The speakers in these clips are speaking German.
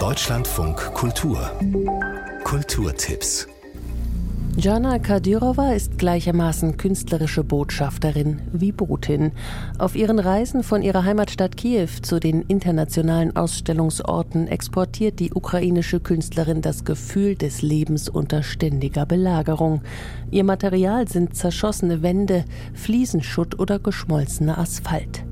Deutschlandfunk Kultur Kulturtipps Jana Kadyrova ist gleichermaßen künstlerische Botschafterin wie Botin. Auf ihren Reisen von ihrer Heimatstadt Kiew zu den internationalen Ausstellungsorten exportiert die ukrainische Künstlerin das Gefühl des Lebens unter ständiger Belagerung. Ihr Material sind zerschossene Wände, Fliesenschutt oder geschmolzener Asphalt.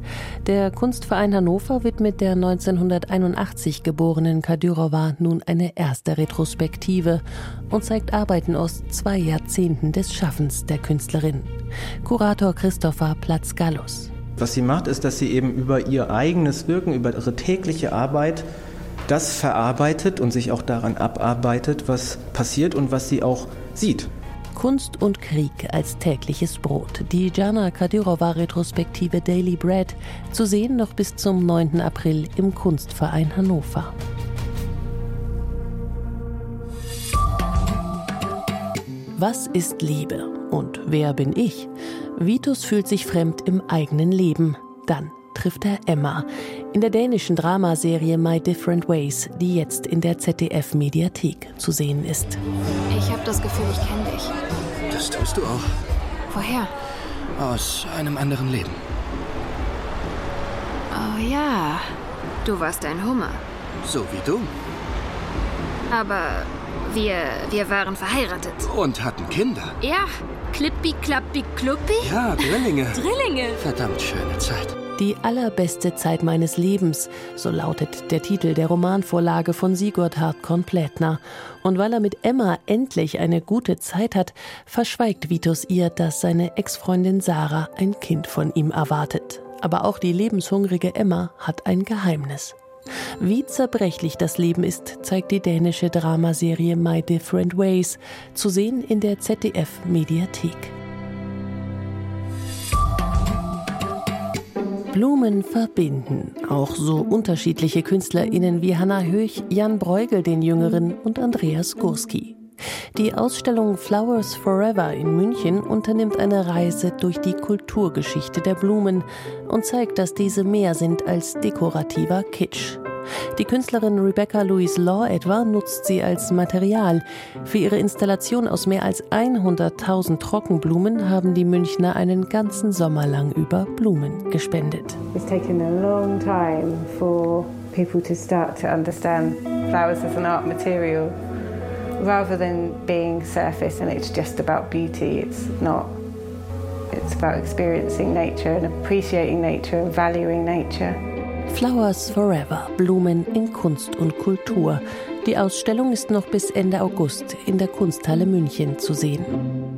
Der Kunstverein Hannover widmet der 1981 geborenen Kadyrova nun eine erste Retrospektive und zeigt Arbeiten aus zwei Jahrzehnten des Schaffens der Künstlerin. Kurator Christopher Platz-Gallus. Was sie macht, ist, dass sie eben über ihr eigenes Wirken, über ihre tägliche Arbeit das verarbeitet und sich auch daran abarbeitet, was passiert und was sie auch sieht. Kunst und Krieg als tägliches Brot. Die Jana Kadyrova Retrospektive Daily Bread zu sehen noch bis zum 9. April im Kunstverein Hannover. Was ist Liebe und wer bin ich? Vitus fühlt sich fremd im eigenen Leben. Dann trifft er Emma in der dänischen Dramaserie My Different Ways, die jetzt in der ZDF Mediathek zu sehen ist. Habe das Gefühl, ich kenne dich. Das tust du auch. Woher? Aus einem anderen Leben. Oh ja, du warst ein Hummer. So wie du. Aber wir, wir waren verheiratet. Und hatten Kinder. Ja, Klippi, Klappi, Kluppi? Ja, Drillinge. Drillinge. Verdammt schöne Zeit. Die allerbeste Zeit meines Lebens, so lautet der Titel der Romanvorlage von Sigurd Hartkorn Plätner. Und weil er mit Emma endlich eine gute Zeit hat, verschweigt Vitus ihr, dass seine Ex-Freundin Sarah ein Kind von ihm erwartet. Aber auch die lebenshungrige Emma hat ein Geheimnis. Wie zerbrechlich das Leben ist, zeigt die dänische Dramaserie My Different Ways, zu sehen in der ZDF Mediathek. Blumen verbinden. Auch so unterschiedliche KünstlerInnen wie Hanna Höch, Jan Bruegel den Jüngeren und Andreas Gurski. Die Ausstellung Flowers Forever in München unternimmt eine Reise durch die Kulturgeschichte der Blumen und zeigt, dass diese mehr sind als dekorativer Kitsch. Die Künstlerin Rebecca Louise Law etwa nutzt sie als Material. Für ihre Installation aus mehr als 100.000 Trockenblumen haben die Münchner einen ganzen Sommer lang über Blumen gespendet. It's taken a long time for people to start to understand flowers as an art material. Rather than being surface and it's just about beauty, it's not. It's about experiencing nature and appreciating nature and valuing nature. Flowers Forever, Blumen in Kunst und Kultur. Die Ausstellung ist noch bis Ende August in der Kunsthalle München zu sehen.